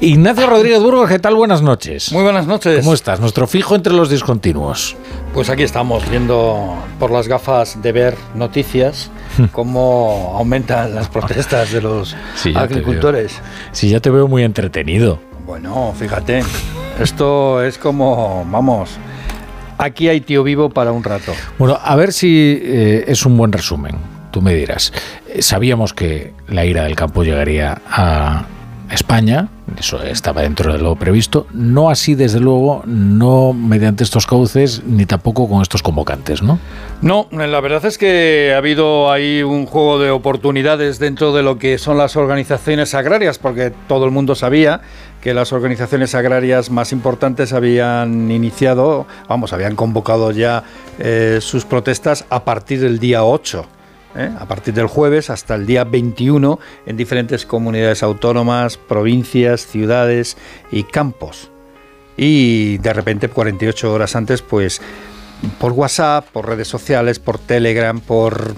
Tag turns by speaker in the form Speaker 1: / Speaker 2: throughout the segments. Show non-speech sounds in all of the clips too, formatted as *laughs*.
Speaker 1: Ignacio Rodríguez Burgos, ¿qué tal? Buenas noches.
Speaker 2: Muy buenas noches.
Speaker 1: ¿Cómo estás? Nuestro fijo entre los discontinuos.
Speaker 2: Pues aquí estamos viendo por las gafas de ver noticias cómo aumentan las protestas de los *laughs* agricultores.
Speaker 1: Sí, ya te veo muy entretenido.
Speaker 2: Bueno, fíjate, esto es como, vamos, aquí hay tío vivo para un rato.
Speaker 1: Bueno, a ver si eh, es un buen resumen. Tú me dirás. Eh, sabíamos que la ira del campo llegaría a España, eso estaba dentro de lo previsto, no así desde luego, no mediante estos cauces ni tampoco con estos convocantes, ¿no?
Speaker 2: No, la verdad es que ha habido ahí un juego de oportunidades dentro de lo que son las organizaciones agrarias, porque todo el mundo sabía que las organizaciones agrarias más importantes habían iniciado, vamos, habían convocado ya eh, sus protestas a partir del día 8 ¿eh? a partir del jueves hasta el día 21 en diferentes comunidades autónomas, provincias, ciudades y campos. Y de repente, 48 horas antes, pues por WhatsApp, por redes sociales, por Telegram, por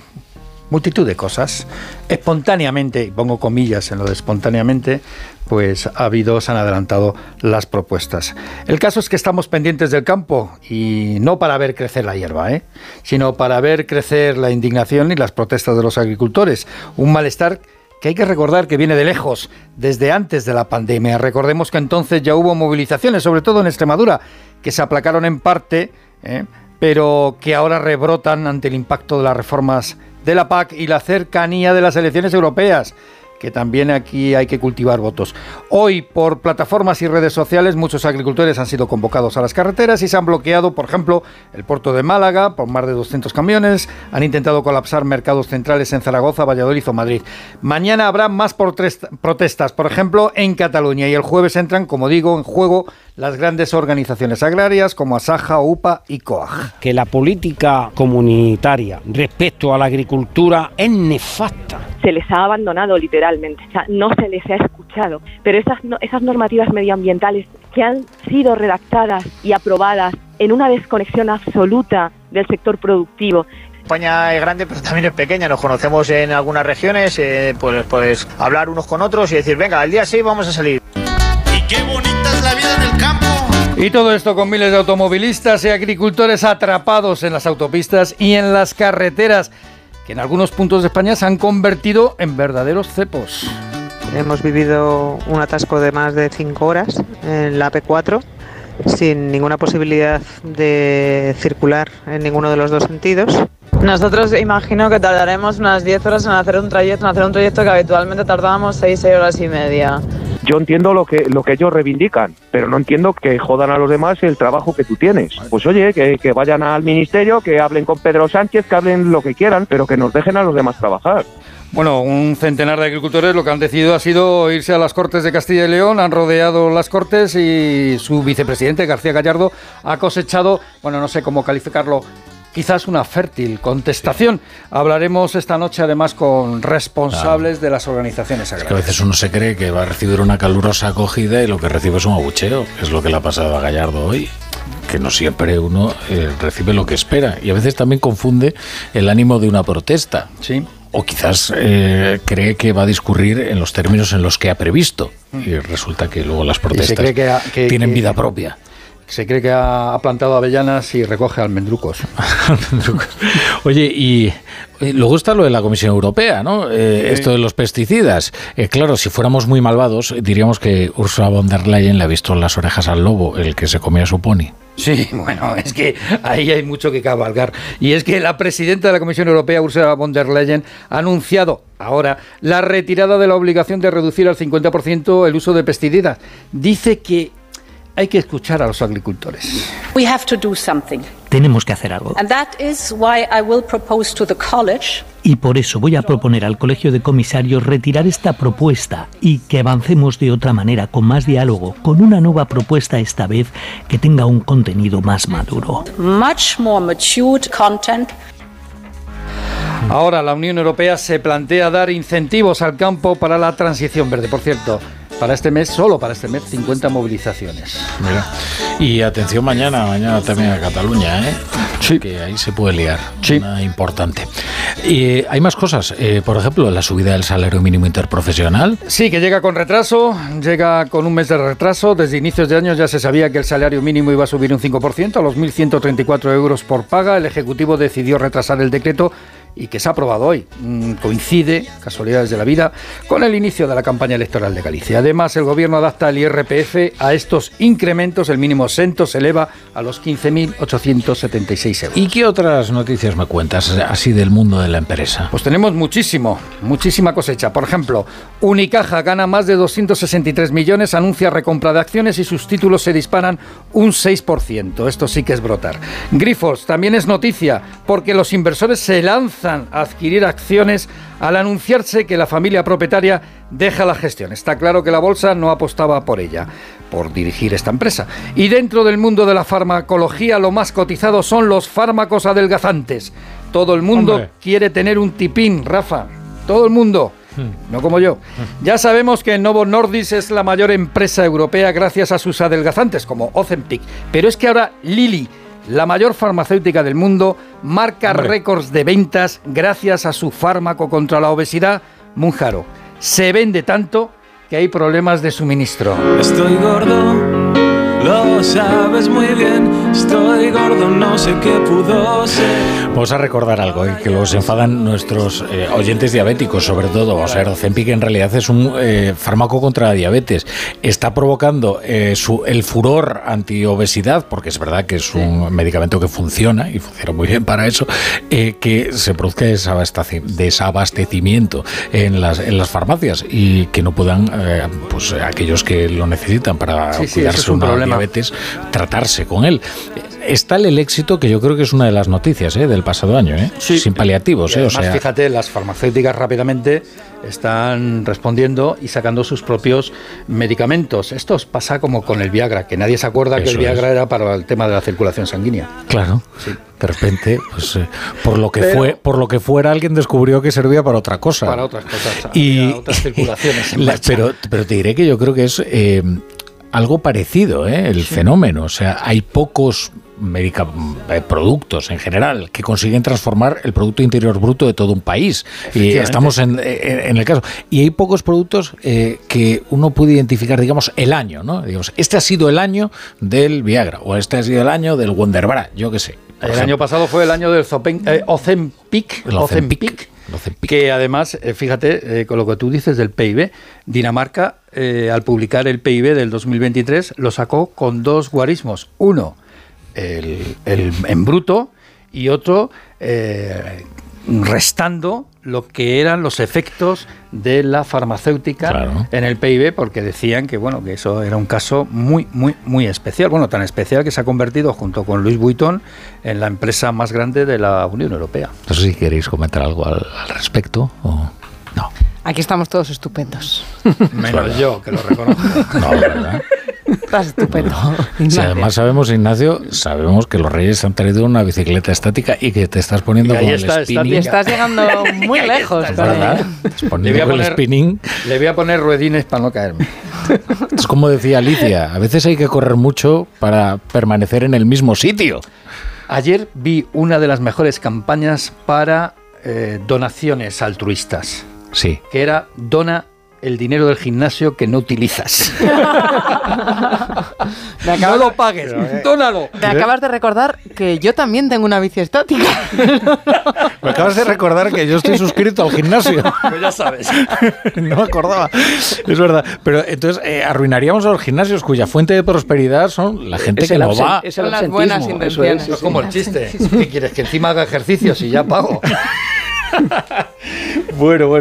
Speaker 2: multitud de cosas. Espontáneamente, pongo comillas en lo de espontáneamente, pues ha habido, se han adelantado las propuestas. El caso es que estamos pendientes del campo y no para ver crecer la hierba, ¿eh? sino para ver crecer la indignación y las protestas de los agricultores. Un malestar que hay que recordar que viene de lejos, desde antes de la pandemia. Recordemos que entonces ya hubo movilizaciones, sobre todo en Extremadura, que se aplacaron en parte, ¿eh? Pero que ahora rebrotan ante el impacto de las reformas de la PAC y la cercanía de las elecciones europeas que también aquí hay que cultivar votos. Hoy, por plataformas y redes sociales, muchos agricultores han sido convocados a las carreteras y se han bloqueado, por ejemplo, el puerto de Málaga por más de 200 camiones, han intentado colapsar mercados centrales en Zaragoza, Valladolid o Madrid. Mañana habrá más protestas, por ejemplo, en Cataluña y el jueves entran, como digo, en juego las grandes organizaciones agrarias como Asaja, UPA y COAG.
Speaker 3: Que la política comunitaria respecto a la agricultura es nefasta.
Speaker 4: Se les ha abandonado literalmente, o sea, no se les ha escuchado. Pero esas, esas normativas medioambientales que han sido redactadas y aprobadas en una desconexión absoluta del sector productivo,
Speaker 5: España es grande, pero también es pequeña. Nos conocemos en algunas regiones, eh, pues, pues hablar unos con otros y decir, venga, el día 6 vamos a salir.
Speaker 6: Y qué bonita es la vida en el campo.
Speaker 2: Y todo esto con miles de automovilistas y agricultores atrapados en las autopistas y en las carreteras, que en algunos puntos de España se han convertido en verdaderos cepos.
Speaker 7: Hemos vivido un atasco de más de 5 horas en la P4 sin ninguna posibilidad de circular en ninguno de los dos sentidos.
Speaker 8: Nosotros imagino que tardaremos unas 10 horas en hacer un trayecto, en hacer un trayecto que habitualmente tardábamos 6, 6 horas y media.
Speaker 9: Yo entiendo lo que, lo que ellos reivindican, pero no entiendo que jodan a los demás el trabajo que tú tienes. Pues oye, que, que vayan al ministerio, que hablen con Pedro Sánchez, que hablen lo que quieran, pero que nos dejen a los demás trabajar.
Speaker 2: Bueno, un centenar de agricultores lo que han decidido ha sido irse a las Cortes de Castilla y León, han rodeado las Cortes y su vicepresidente García Gallardo ha cosechado, bueno, no sé cómo calificarlo, quizás una fértil contestación. Hablaremos esta noche además con responsables de las organizaciones agrarias.
Speaker 1: Es que a veces uno se cree que va a recibir una calurosa acogida y lo que recibe es un abucheo, que es lo que le ha pasado a Gallardo hoy que no siempre uno eh, recibe lo que espera y a veces también confunde el ánimo de una protesta.
Speaker 2: Sí.
Speaker 1: O quizás eh, cree que va a discurrir en los términos en los que ha previsto y resulta que luego las protestas tienen vida propia
Speaker 2: se cree que ha plantado avellanas y recoge almendrucos. *laughs*
Speaker 1: Oye, y luego está lo de la Comisión Europea, ¿no? Eh, esto de los pesticidas. Eh, claro, si fuéramos muy malvados, diríamos que Ursula von der Leyen le ha visto las orejas al lobo, el que se comía su pony.
Speaker 2: Sí, bueno, es que ahí hay mucho que cabalgar. Y es que la presidenta de la Comisión Europea, Ursula von der Leyen, ha anunciado ahora la retirada de la obligación de reducir al 50% el uso de pesticidas. Dice que hay que escuchar a los agricultores.
Speaker 10: Tenemos que hacer algo. Y por eso voy a proponer al Colegio de Comisarios retirar esta propuesta y que avancemos de otra manera, con más diálogo, con una nueva propuesta esta vez que tenga un contenido más maduro.
Speaker 2: Ahora la Unión Europea se plantea dar incentivos al campo para la transición verde. Por cierto, para este mes, solo para este mes, 50 movilizaciones.
Speaker 1: Mira. Y atención mañana, mañana también a Cataluña, ¿eh? Sí. Que ahí se puede liar.
Speaker 2: Sí.
Speaker 1: Una importante. Y eh, hay más cosas. Eh, por ejemplo, la subida del salario mínimo interprofesional.
Speaker 2: Sí, que llega con retraso, llega con un mes de retraso. Desde inicios de año ya se sabía que el salario mínimo iba a subir un 5% a los 1.134 euros por paga. El Ejecutivo decidió retrasar el decreto y que se ha aprobado hoy. Mm, Coincide, casualidades de la vida, con el inicio de la campaña electoral de Galicia. Además, el Gobierno adapta el IRPF a estos incrementos. El mínimo exento se eleva a los 15.876 euros.
Speaker 1: ¿Y qué otras noticias me cuentas así del mundo de la empresa?
Speaker 2: Pues tenemos muchísimo, muchísima cosecha. Por ejemplo, Unicaja gana más de 263 millones, anuncia recompra de acciones y sus títulos se disparan un 6%. Esto sí que es brotar. Grifols también es noticia porque los inversores se lanzan adquirir acciones al anunciarse que la familia propietaria deja la gestión. Está claro que la bolsa no apostaba por ella, por dirigir esta empresa. Y dentro del mundo de la farmacología lo más cotizado son los fármacos adelgazantes. Todo el mundo
Speaker 1: Hombre.
Speaker 2: quiere tener un tipín, Rafa. Todo el mundo. No como yo. Ya sabemos que Novo Nordisk es la mayor empresa europea gracias a sus adelgazantes, como Ozempic. Pero es que ahora Lilly, la mayor farmacéutica del mundo, marca
Speaker 1: Hombre.
Speaker 2: récords de ventas gracias a su fármaco contra la obesidad, Munjaro. Se vende tanto que hay problemas de suministro.
Speaker 11: Estoy gordo, lo sabes muy bien. Estoy gordo, no sé qué pudo ser.
Speaker 1: Vamos a recordar algo, ¿eh? que los enfadan nuestros eh, oyentes diabéticos, sobre todo. O sea, Ozempic en realidad es un eh, fármaco contra la diabetes. Está provocando eh, su- el furor antiobesidad, porque es verdad que es un medicamento que funciona y funciona muy bien para eso, eh, que se produzca desabasteci- desabastecimiento en las, en las farmacias y que no puedan, eh, pues aquellos que lo necesitan para
Speaker 2: Sí, sí,
Speaker 1: cuidarse
Speaker 2: ese es un
Speaker 1: una
Speaker 2: problema.
Speaker 1: Diabetes, tratarse con él. Está el éxito, que yo creo que es una de las noticias ¿eh? del pasado año, ¿eh? sin paliativos. ¿eh? O
Speaker 2: además,
Speaker 1: sea,
Speaker 2: fíjate, las farmacéuticas rápidamente están respondiendo y sacando sus propios medicamentos. Esto pasa como con el Viagra, que nadie se acuerda que el Viagra
Speaker 1: es.
Speaker 2: era para el tema de la circulación sanguínea.
Speaker 1: claro, de repente, pues, eh, por lo que
Speaker 2: Pero-
Speaker 1: fue, por lo que fuera, alguien descubrió que servía para otra cosa.
Speaker 2: Para otras cosas,
Speaker 1: y
Speaker 2: otras circulaciones *laughs*
Speaker 1: la- pero, pero te diré que yo creo que es eh, algo parecido, ¿eh? el fenómeno. O sea, hay pocos medica- eh, productos en general que consiguen transformar el Producto Interior Bruto de todo un país. Y estamos en, en- en el caso. Y hay pocos productos eh, que uno puede identificar, digamos, el año, ¿no? Digamos, este ha sido el año del Viagra o este ha sido el año del Wonderbra, yo qué sé.
Speaker 2: El
Speaker 1: ejemplo.
Speaker 2: año pasado fue el año del Zopen- eh, Ozempic,
Speaker 1: Ozempic.
Speaker 2: Que además, eh, fíjate, eh, con lo que tú dices del PIB, Dinamarca, eh, al publicar el PIB del 2023, lo sacó con dos guarismos. Uno, el, el en bruto, y otro, eh, restando lo que eran los efectos de la farmacéutica
Speaker 1: Claro.
Speaker 2: en el PIB, porque decían que bueno que eso era un caso muy, muy, muy especial. Bueno, tan especial que se ha convertido junto con Louis Vuitton en la empresa más grande de la Unión Europea.
Speaker 1: No sé si queréis comentar algo al, al respecto o.
Speaker 12: Aquí estamos todos estupendos. *laughs*
Speaker 2: Menos yo, que lo reconozco.
Speaker 1: No, verdad.
Speaker 12: Estás estupendo.
Speaker 1: Si además sabemos, Ignacio, sabemos que los Reyes han traído una bicicleta estática y que te estás poniendo con
Speaker 2: está,
Speaker 1: el spinning.
Speaker 12: Y estás llegando *laughs* muy lejos.
Speaker 1: ¿verdad?
Speaker 2: Le voy, a
Speaker 1: con el
Speaker 2: poner,
Speaker 1: spinning.
Speaker 2: le voy a poner ruedines para no caerme. *laughs*
Speaker 1: Es como decía Alicia, a veces hay que correr mucho para permanecer en el mismo sitio.
Speaker 2: Ayer vi una de las mejores campañas para eh, donaciones altruistas,
Speaker 1: Sí.
Speaker 2: que era dona el dinero del gimnasio que no utilizas. *laughs*
Speaker 12: Me
Speaker 2: no
Speaker 12: acabas,
Speaker 2: lo pagues, dónalo.
Speaker 12: me acabas de recordar que yo también tengo una bici estática. *laughs*
Speaker 1: Me acabas de recordar que yo estoy suscrito al gimnasio. *laughs*
Speaker 2: Pues ya sabes.
Speaker 1: no me acordaba. Es verdad. Pero entonces eh, arruinaríamos a los gimnasios cuya fuente de prosperidad son la gente
Speaker 7: Es
Speaker 1: que no va.
Speaker 7: es el
Speaker 12: Son las buenas intenciones.
Speaker 2: Es
Speaker 7: sí.
Speaker 2: como el chiste. ¿Qué quieres? Que encima haga ejercicio si ya pago.
Speaker 1: Bueno, bueno.